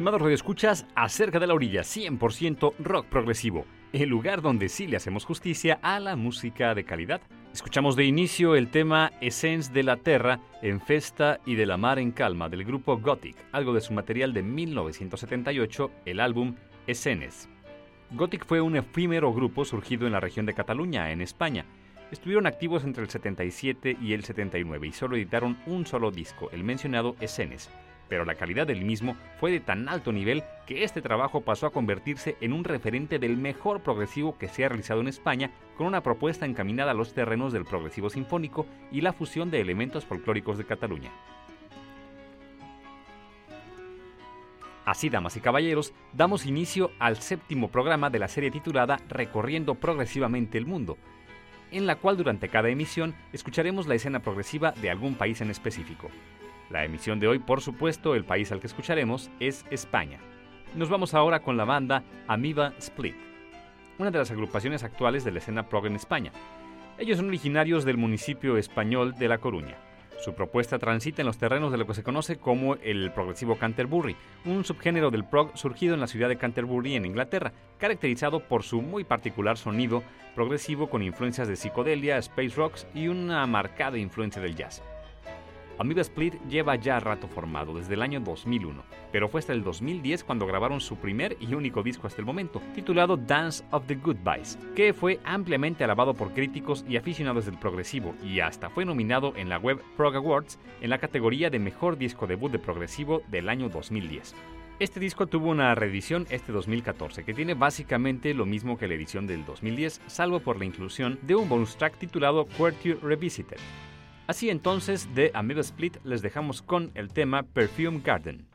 Estimados radioescuchas a Cerca de la Orilla, 100% rock progresivo, el lugar donde sí le hacemos justicia a la música de calidad. Escuchamos de inicio el tema Essence de la Terra en Festa y de la Mar en Calma del grupo Gothic, algo de su material de 1978, el álbum Escenes. Gothic fue un efímero grupo surgido en la región de Cataluña, en España. Estuvieron activos entre el 77 y el 79 y solo editaron un solo disco, el mencionado Escenes pero la calidad del mismo fue de tan alto nivel que este trabajo pasó a convertirse en un referente del mejor progresivo que se ha realizado en España, con una propuesta encaminada a los terrenos del progresivo sinfónico y la fusión de elementos folclóricos de Cataluña. Así, damas y caballeros, damos inicio al séptimo programa de la serie titulada Recorriendo progresivamente el mundo, en la cual durante cada emisión escucharemos la escena progresiva de algún país en específico. La emisión de hoy, por supuesto, el país al que escucharemos es España. Nos vamos ahora con la banda Amiba Split, una de las agrupaciones actuales de la escena prog en España. Ellos son originarios del municipio español de La Coruña. Su propuesta transita en los terrenos de lo que se conoce como el progresivo Canterbury, un subgénero del prog surgido en la ciudad de Canterbury en Inglaterra, caracterizado por su muy particular sonido progresivo con influencias de psicodelia, space rocks y una marcada influencia del jazz. Amoeba Split lleva ya rato formado, desde el año 2001, pero fue hasta el 2010 cuando grabaron su primer y único disco hasta el momento, titulado Dance of the Goodbyes, que fue ampliamente alabado por críticos y aficionados del progresivo y hasta fue nominado en la web Prog Awards en la categoría de Mejor Disco Debut de Progresivo del año 2010. Este disco tuvo una reedición este 2014 que tiene básicamente lo mismo que la edición del 2010, salvo por la inclusión de un bonus track titulado Quartier Revisited, Así entonces, de Amoeba Split les dejamos con el tema Perfume Garden.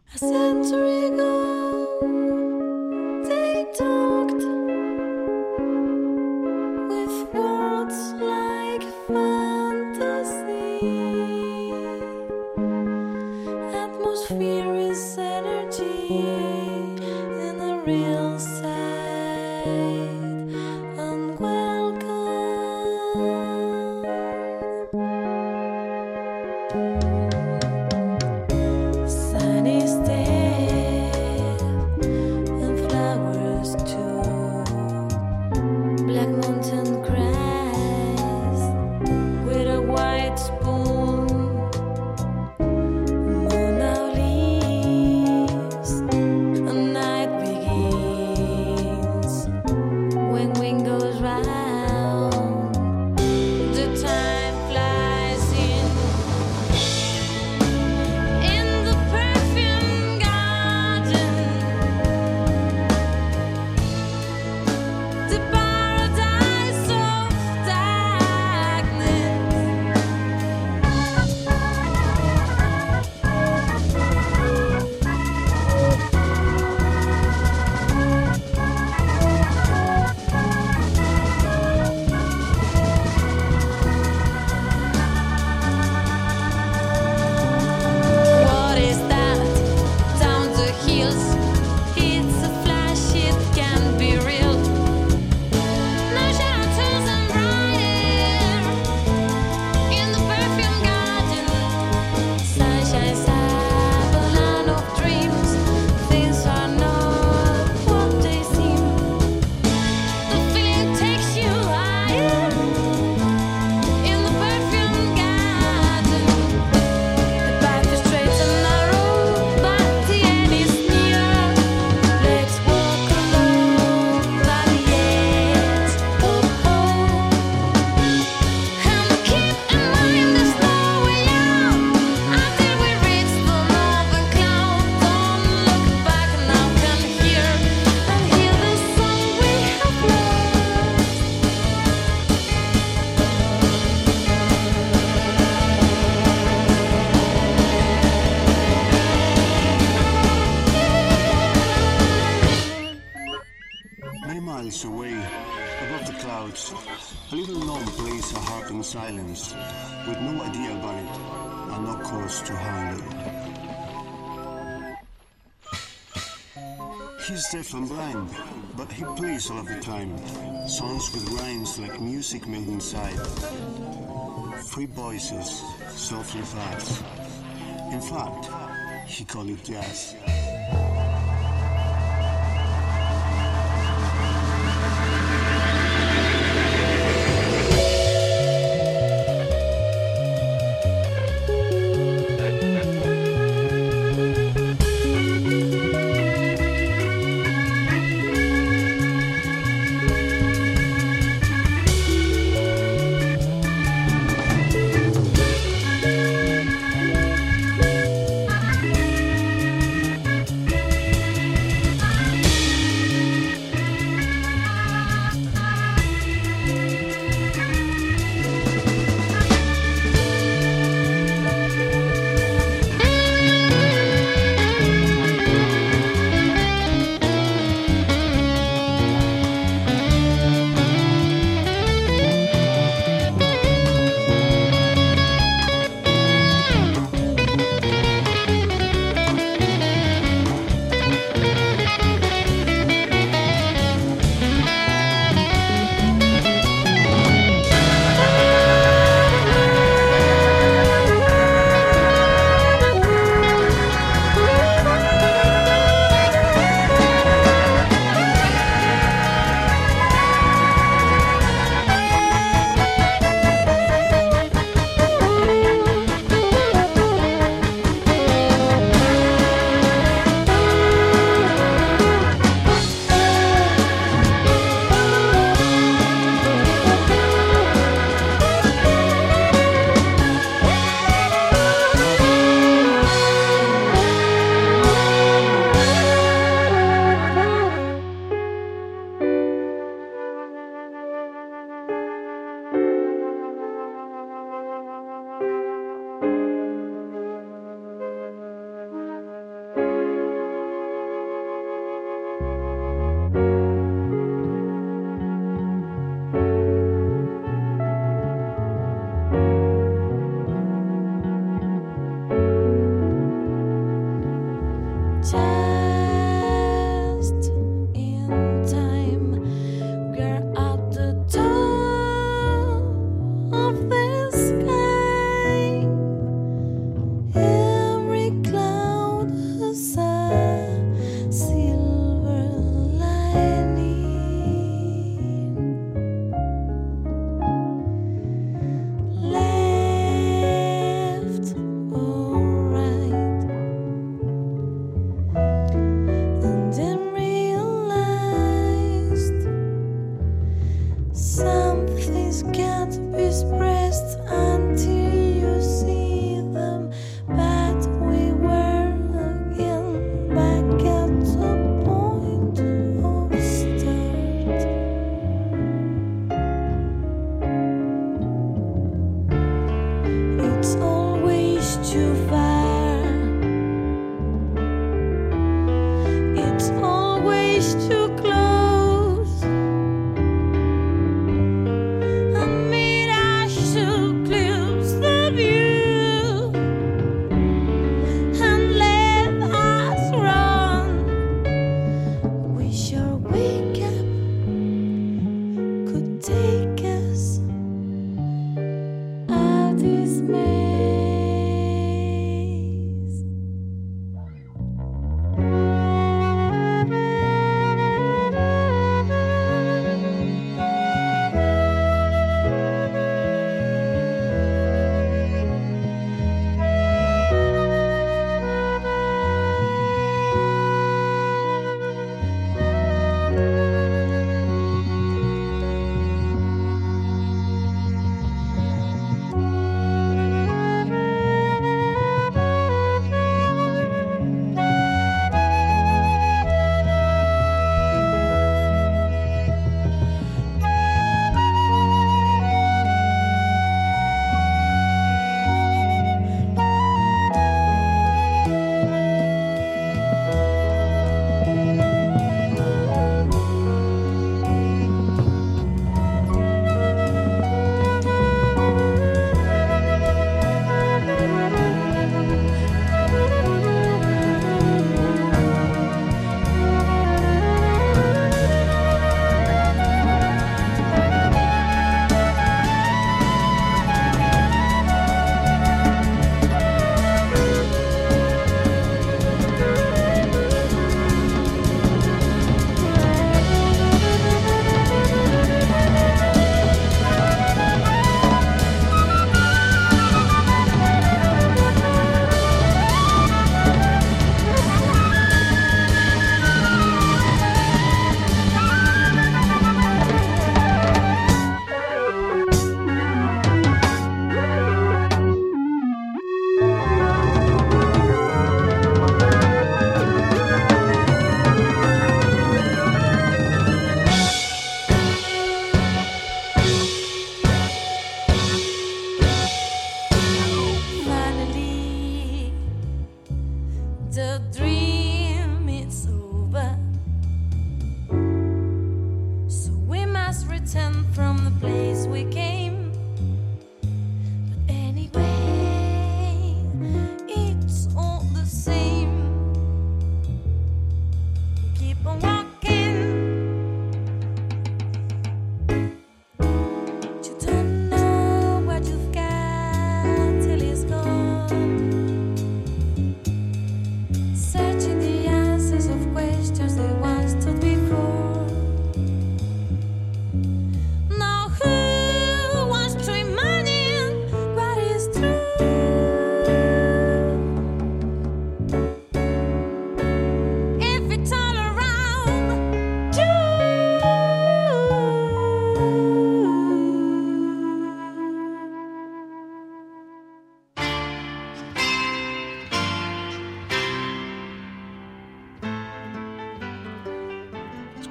Of the time. Songs with rhymes like music made inside. Free voices, softly thoughts. In fact, he called it jazz.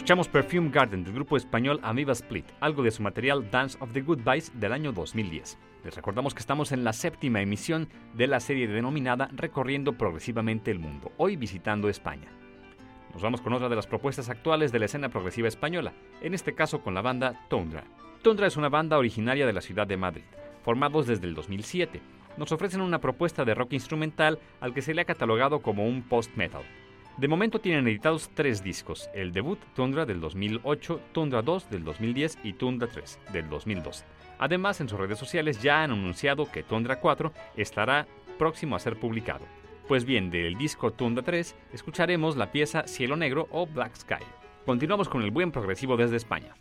Escuchamos Perfume Garden del grupo español Amiba Split, algo de su material Dance of the Goodbyes del año 2010. Les recordamos que estamos en la séptima emisión de la serie denominada Recorriendo progresivamente el mundo, hoy visitando España. Nos vamos con otra de las propuestas actuales de la escena progresiva española, en este caso con la banda Tundra. Tundra es una banda originaria de la ciudad de Madrid, formados desde el 2007. Nos ofrecen una propuesta de rock instrumental al que se le ha catalogado como un post-metal. De momento tienen editados tres discos, el debut Tundra del 2008, Tundra 2 del 2010 y Tundra 3 del 2012. Además, en sus redes sociales ya han anunciado que Tundra 4 estará próximo a ser publicado. Pues bien, del disco Tundra 3 escucharemos la pieza Cielo Negro o Black Sky. Continuamos con el buen progresivo desde España.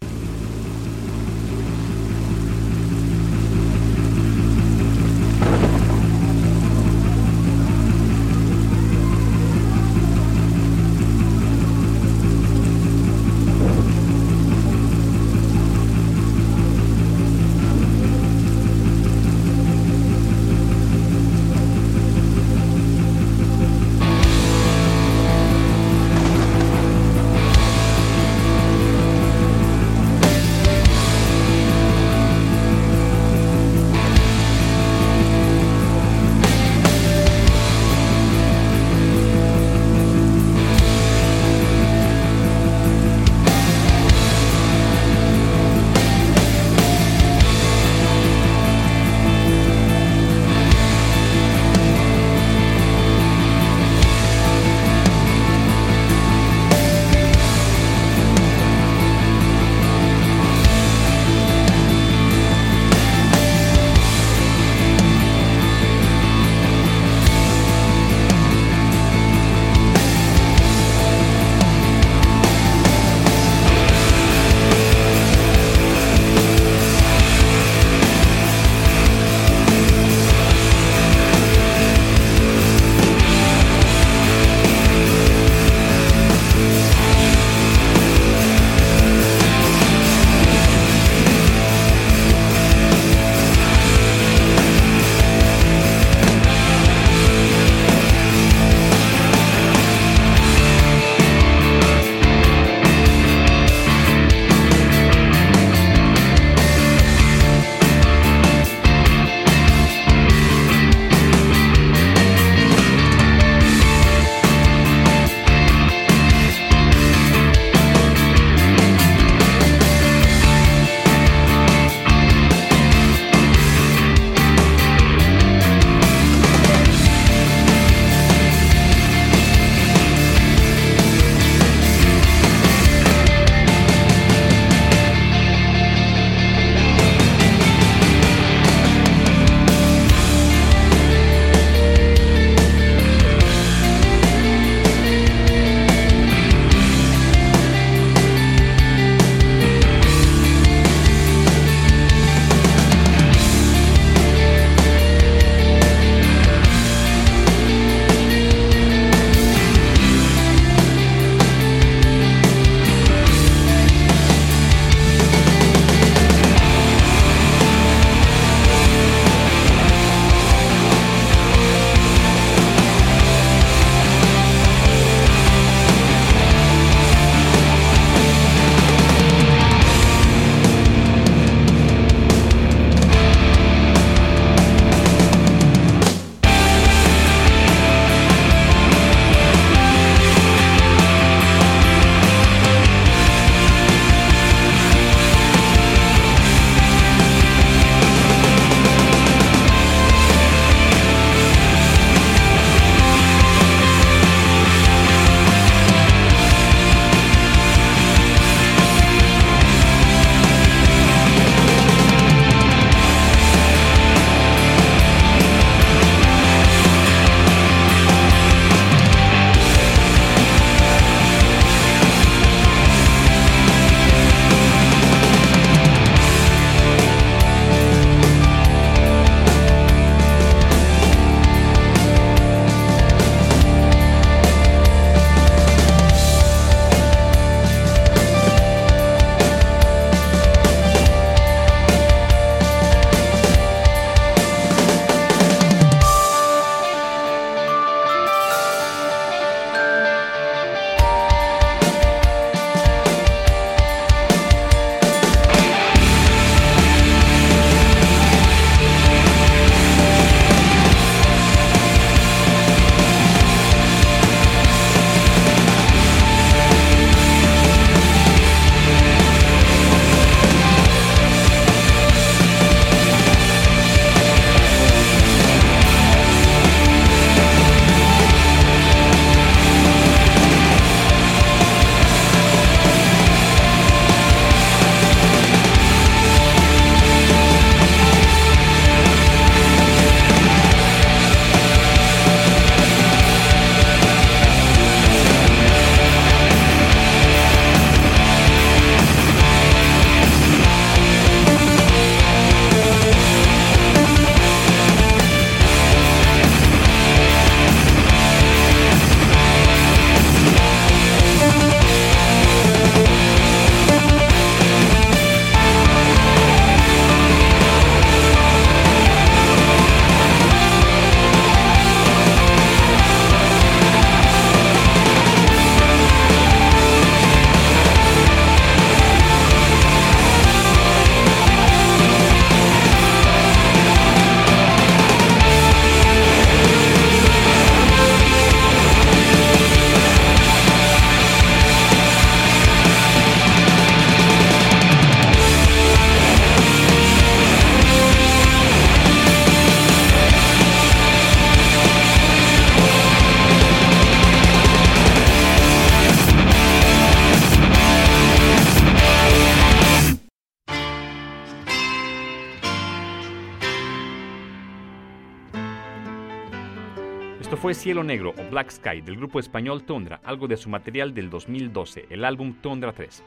Cielo Negro o Black Sky del grupo español Tundra, algo de su material del 2012, el álbum Tundra 3.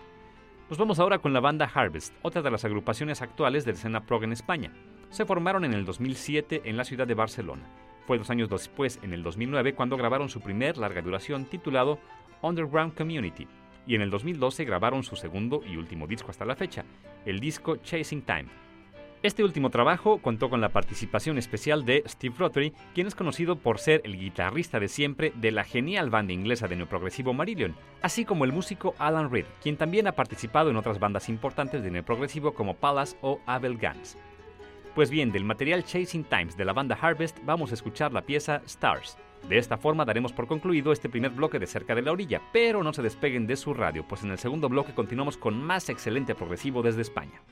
Nos vamos ahora con la banda Harvest, otra de las agrupaciones actuales de escena prog en España. Se formaron en el 2007 en la ciudad de Barcelona. Fue dos años después, en el 2009, cuando grabaron su primer larga duración titulado Underground Community, y en el 2012 grabaron su segundo y último disco hasta la fecha, el disco Chasing Time. Este último trabajo contó con la participación especial de Steve Rothery, quien es conocido por ser el guitarrista de siempre de la genial banda inglesa de neoprogresivo Marillion, así como el músico Alan Reed, quien también ha participado en otras bandas importantes de neoprogresivo como Palace o Abel Gans. Pues bien, del material Chasing Times de la banda Harvest vamos a escuchar la pieza Stars. De esta forma daremos por concluido este primer bloque de Cerca de la Orilla, pero no se despeguen de su radio, pues en el segundo bloque continuamos con más excelente progresivo desde España.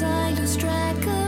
I lose track of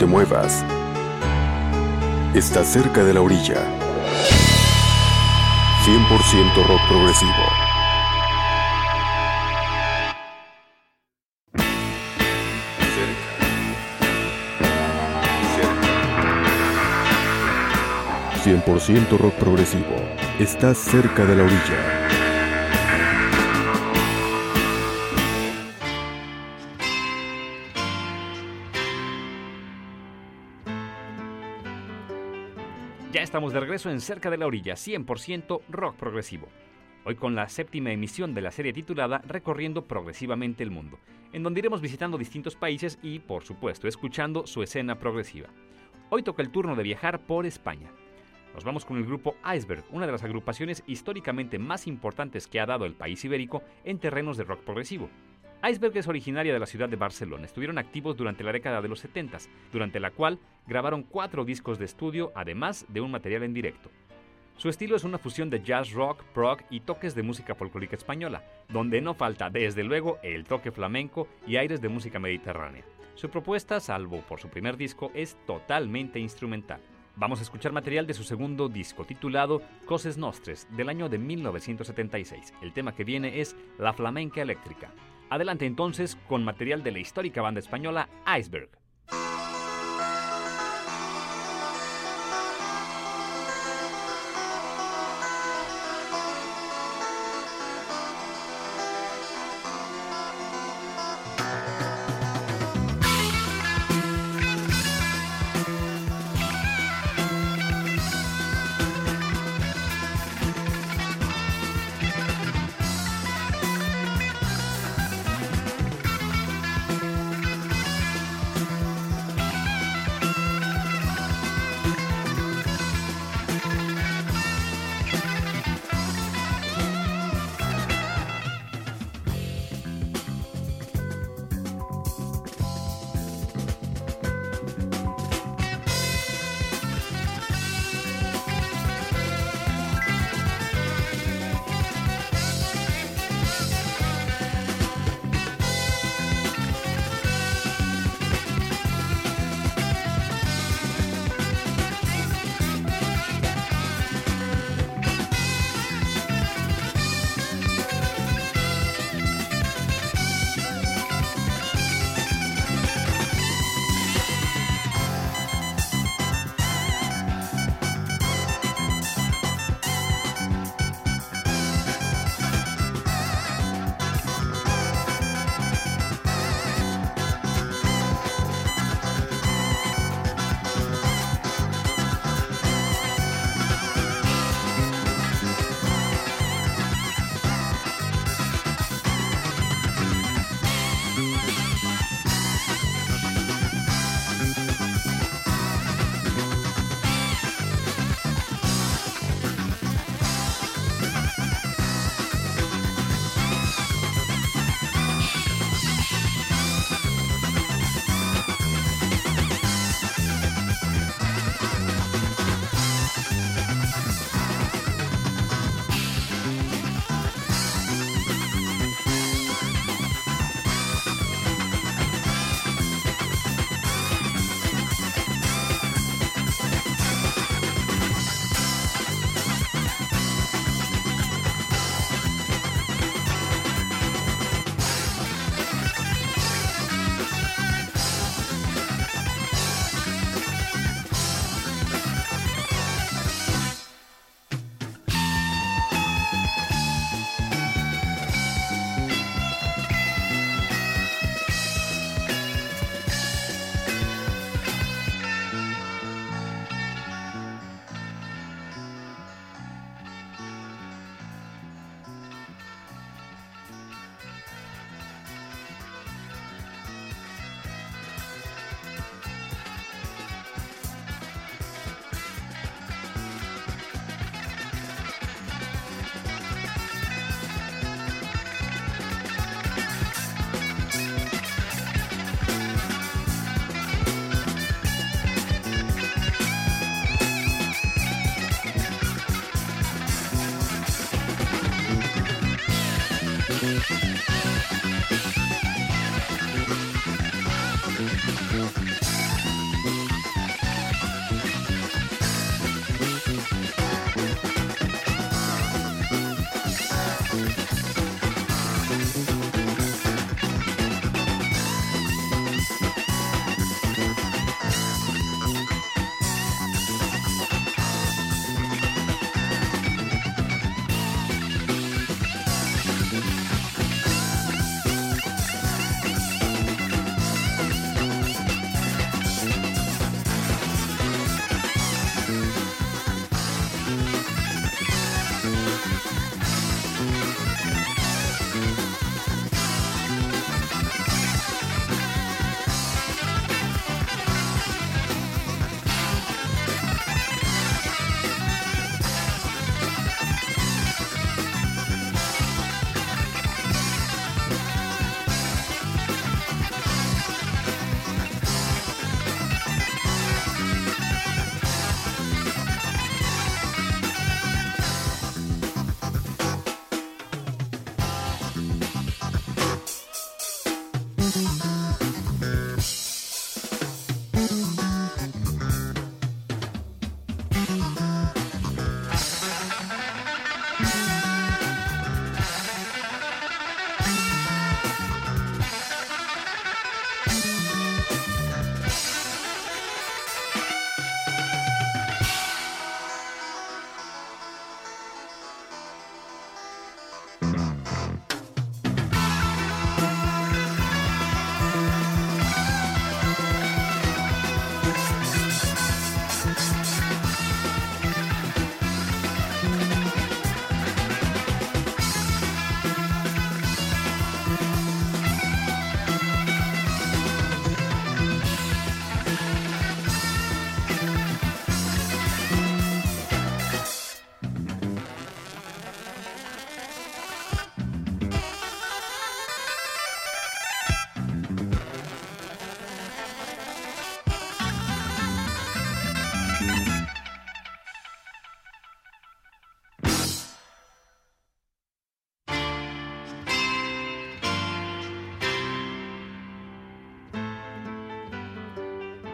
te muevas. Estás cerca de la orilla. 100% rock progresivo. Cerca. 100% rock progresivo. Estás cerca de la orilla. Estamos de regreso en Cerca de la Orilla, 100% rock progresivo. Hoy con la séptima emisión de la serie titulada Recorriendo progresivamente el mundo, en donde iremos visitando distintos países y, por supuesto, escuchando su escena progresiva. Hoy toca el turno de viajar por España. Nos vamos con el grupo Iceberg, una de las agrupaciones históricamente más importantes que ha dado el país ibérico en terrenos de rock progresivo. Iceberg es originaria de la ciudad de Barcelona. Estuvieron activos durante la década de los 70, durante la cual grabaron cuatro discos de estudio, además de un material en directo. Su estilo es una fusión de jazz rock, prog y toques de música folclórica española, donde no falta desde luego el toque flamenco y aires de música mediterránea. Su propuesta, salvo por su primer disco, es totalmente instrumental. Vamos a escuchar material de su segundo disco titulado Coses Nostres del año de 1976. El tema que viene es La Flamenca Eléctrica. Adelante entonces con material de la histórica banda española Iceberg.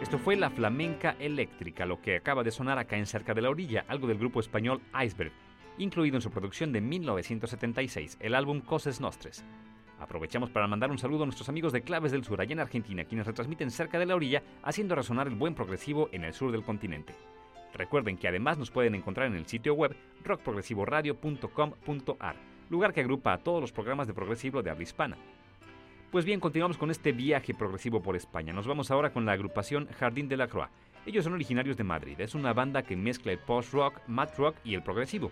Esto fue la flamenca eléctrica, lo que acaba de sonar acá en Cerca de la Orilla, algo del grupo español Iceberg, incluido en su producción de 1976, el álbum Coses Nostres. Aprovechamos para mandar un saludo a nuestros amigos de Claves del Sur, allá en Argentina, quienes retransmiten Cerca de la Orilla, haciendo resonar el buen progresivo en el sur del continente. Recuerden que además nos pueden encontrar en el sitio web rockprogresivoradio.com.ar, lugar que agrupa a todos los programas de progresivo de habla hispana. Pues bien, continuamos con este viaje progresivo por España. Nos vamos ahora con la agrupación Jardín de la Croix. Ellos son originarios de Madrid. Es una banda que mezcla el post-rock, mat rock y el progresivo.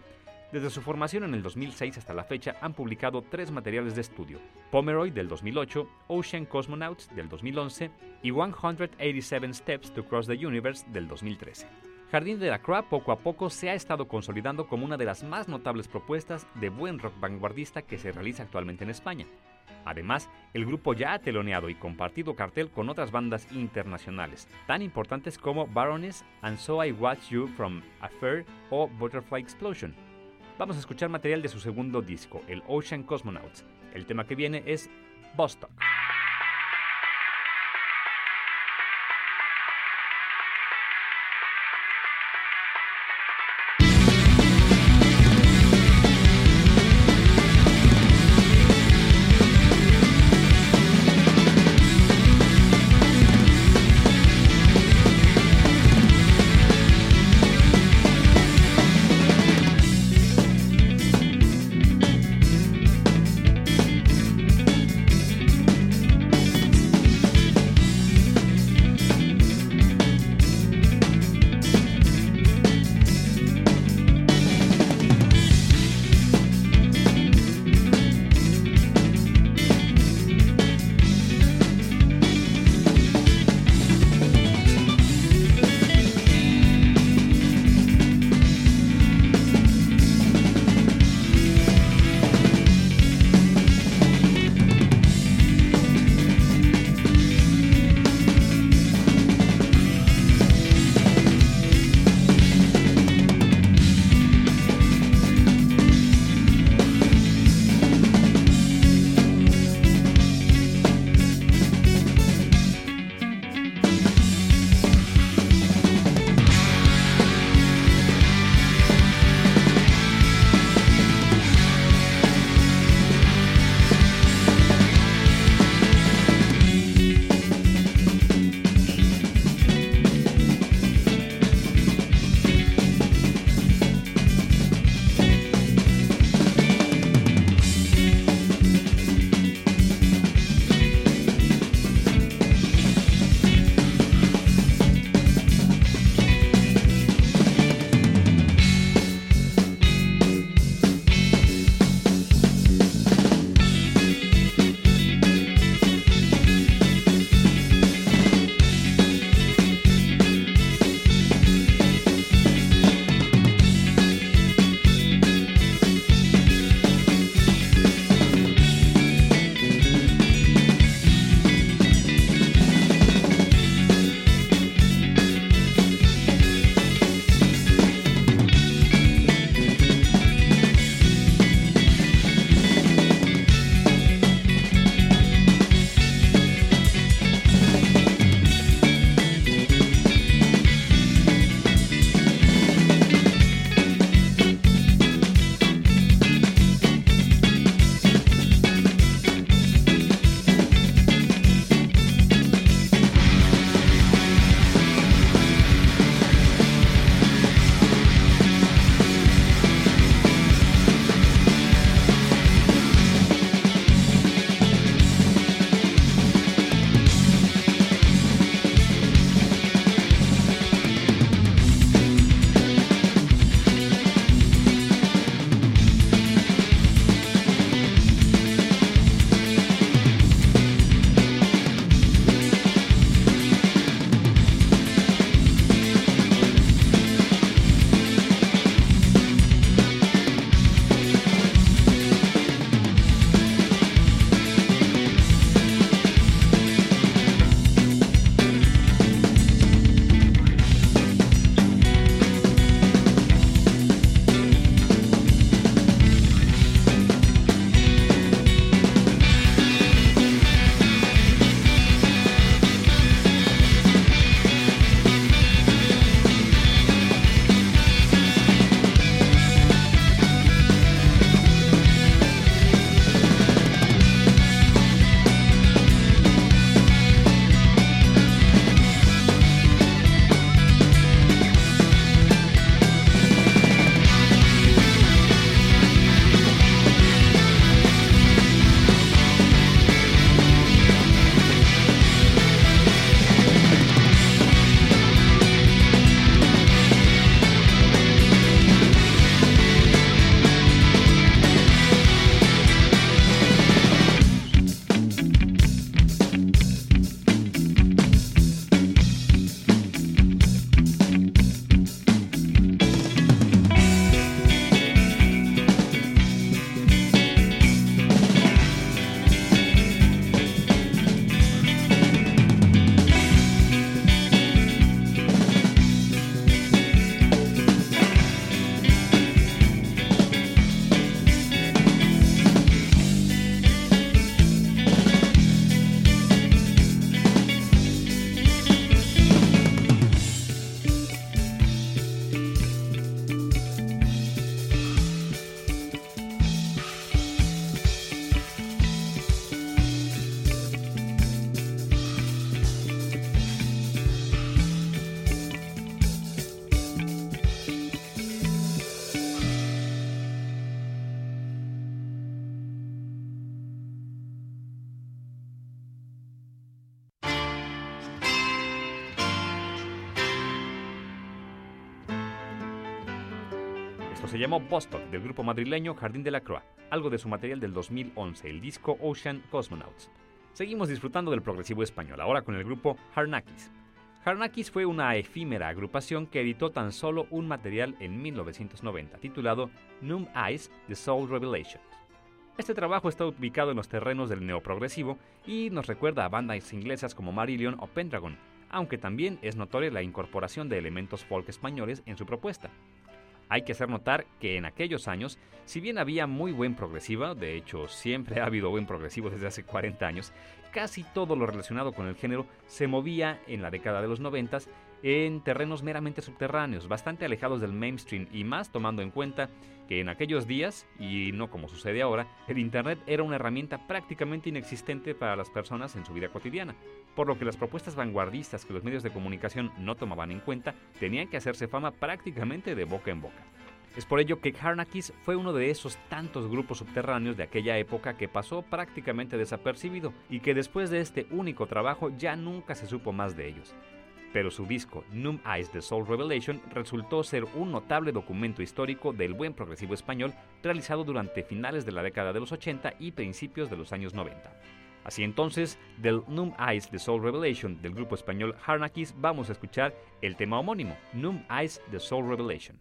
Desde su formación en el 2006 hasta la fecha han publicado tres materiales de estudio: Pomeroy del 2008, Ocean Cosmonauts del 2011 y 187 Steps to Cross the Universe del 2013. Jardín de la Croix poco a poco se ha estado consolidando como una de las más notables propuestas de buen rock vanguardista que se realiza actualmente en España. Además, el grupo ya ha teloneado y compartido cartel con otras bandas internacionales, tan importantes como Baroness and So I Watch You from Affair o Butterfly Explosion. Vamos a escuchar material de su segundo disco, el Ocean Cosmonauts. El tema que viene es Bostock. Llamó Bostock del grupo madrileño Jardín de la Croix, algo de su material del 2011, el disco Ocean Cosmonauts. Seguimos disfrutando del progresivo español, ahora con el grupo Harnakis. Harnakis fue una efímera agrupación que editó tan solo un material en 1990, titulado Numb Eyes, The Soul Revelation. Este trabajo está ubicado en los terrenos del neoprogresivo y nos recuerda a bandas inglesas como Marillion o Pendragon, aunque también es notoria la incorporación de elementos folk españoles en su propuesta. Hay que hacer notar que en aquellos años, si bien había muy buen progresiva, de hecho siempre ha habido buen progresivo desde hace 40 años, casi todo lo relacionado con el género se movía en la década de los 90 en terrenos meramente subterráneos, bastante alejados del mainstream y más tomando en cuenta que en aquellos días, y no como sucede ahora, el Internet era una herramienta prácticamente inexistente para las personas en su vida cotidiana, por lo que las propuestas vanguardistas que los medios de comunicación no tomaban en cuenta tenían que hacerse fama prácticamente de boca en boca. Es por ello que Harnakis fue uno de esos tantos grupos subterráneos de aquella época que pasó prácticamente desapercibido y que después de este único trabajo ya nunca se supo más de ellos. Pero su disco Numb Eyes The Soul Revelation resultó ser un notable documento histórico del buen progresivo español realizado durante finales de la década de los 80 y principios de los años 90. Así entonces, del Numb Eyes The Soul Revelation del grupo español Harnakis vamos a escuchar el tema homónimo, Numb Eyes The Soul Revelation.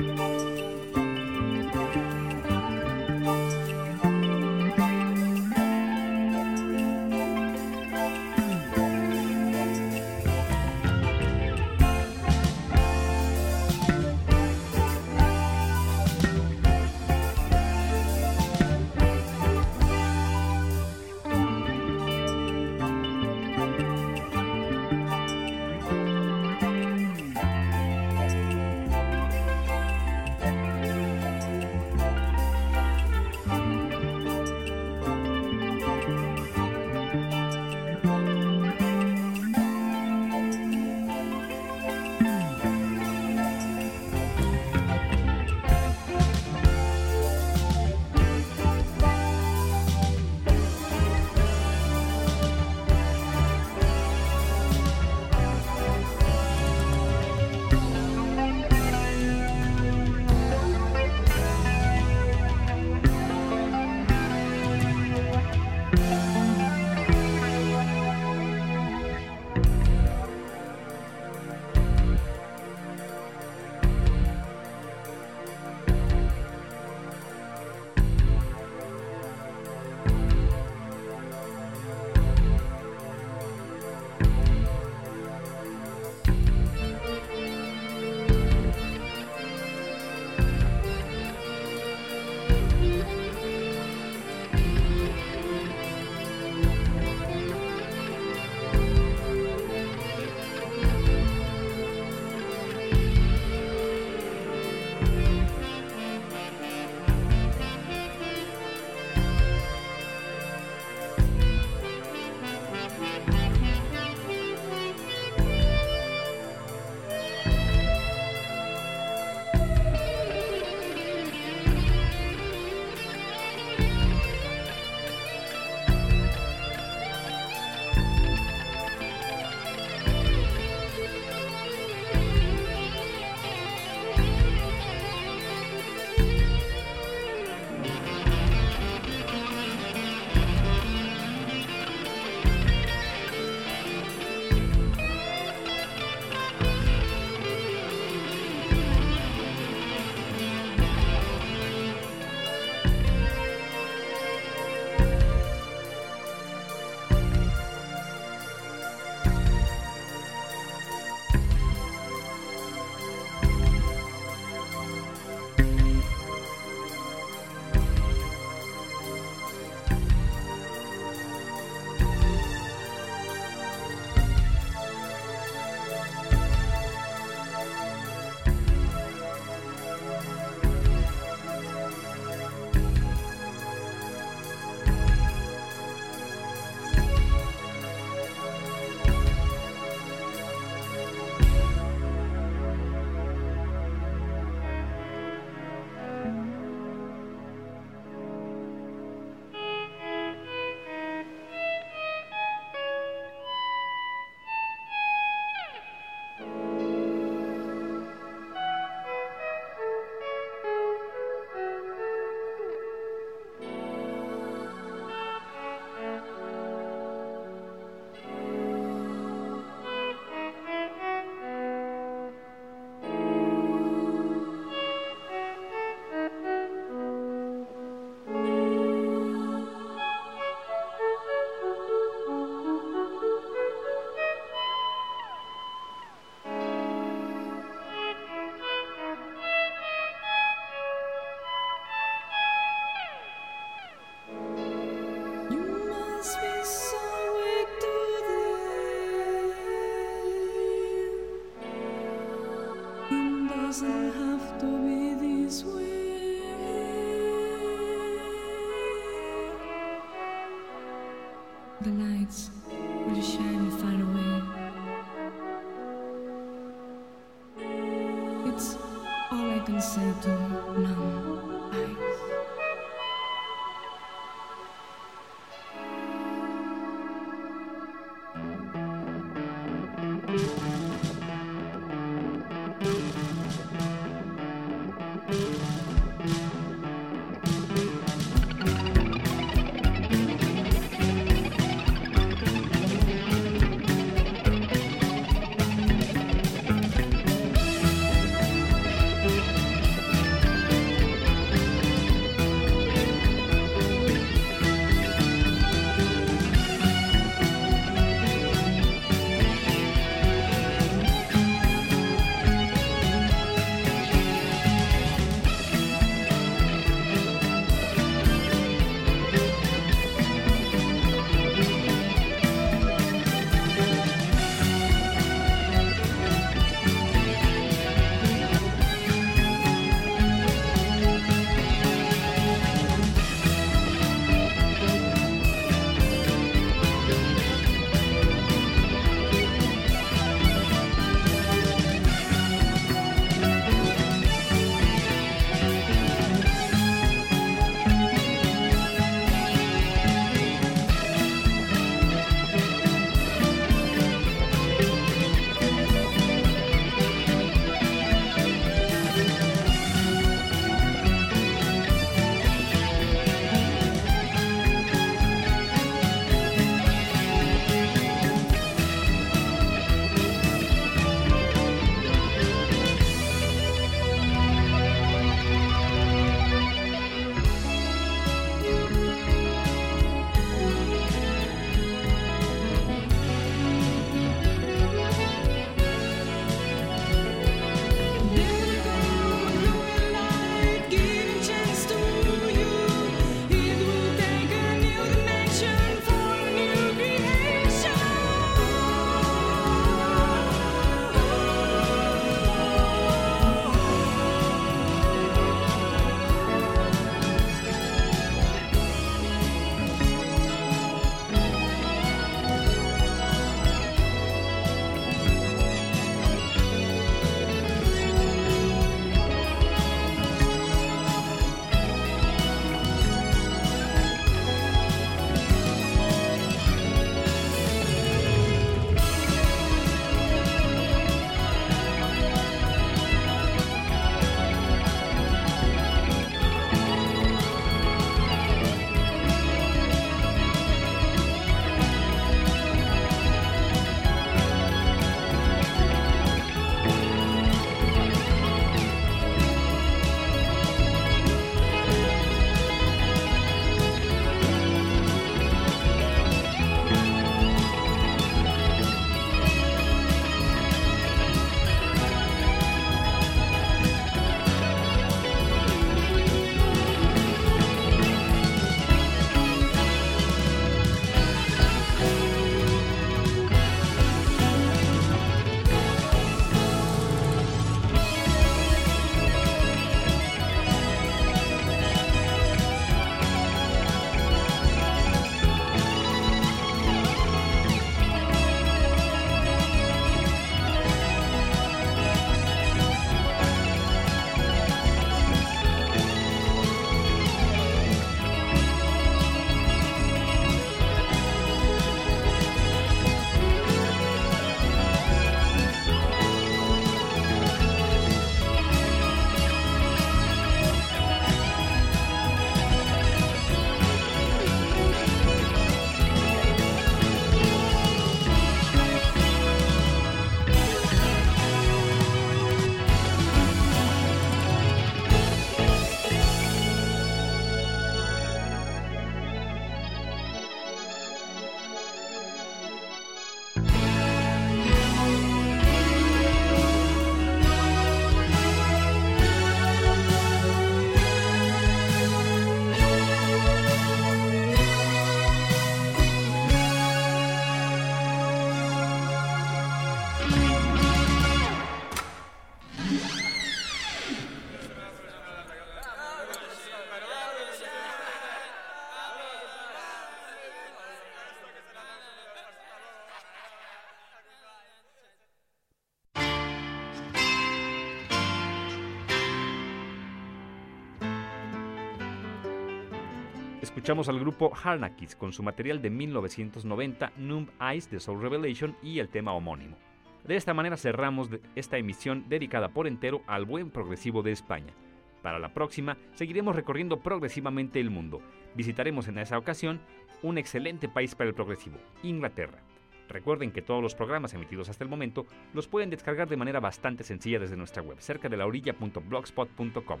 Escuchamos al grupo Harnakis con su material de 1990, Numb Eyes de Soul Revelation y el tema homónimo. De esta manera cerramos esta emisión dedicada por entero al buen progresivo de España. Para la próxima seguiremos recorriendo progresivamente el mundo. Visitaremos en esa ocasión un excelente país para el progresivo, Inglaterra. Recuerden que todos los programas emitidos hasta el momento los pueden descargar de manera bastante sencilla desde nuestra web, cerca de la orilla.blogspot.com,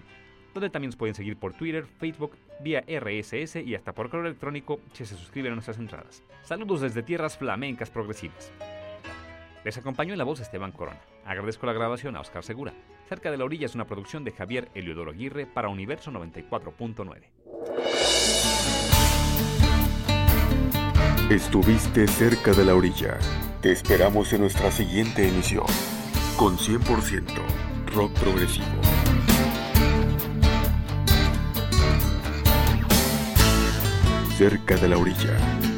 donde también nos pueden seguir por Twitter, Facebook, vía RSS y hasta por correo electrónico si se suscriben a nuestras entradas. Saludos desde tierras flamencas progresivas. Les acompañó en la voz Esteban Corona. Agradezco la grabación a Oscar Segura. Cerca de la orilla es una producción de Javier Eliodoro Aguirre para Universo 94.9. Estuviste cerca de la orilla. Te esperamos en nuestra siguiente emisión con 100% rock progresivo. Cerca de la orilla.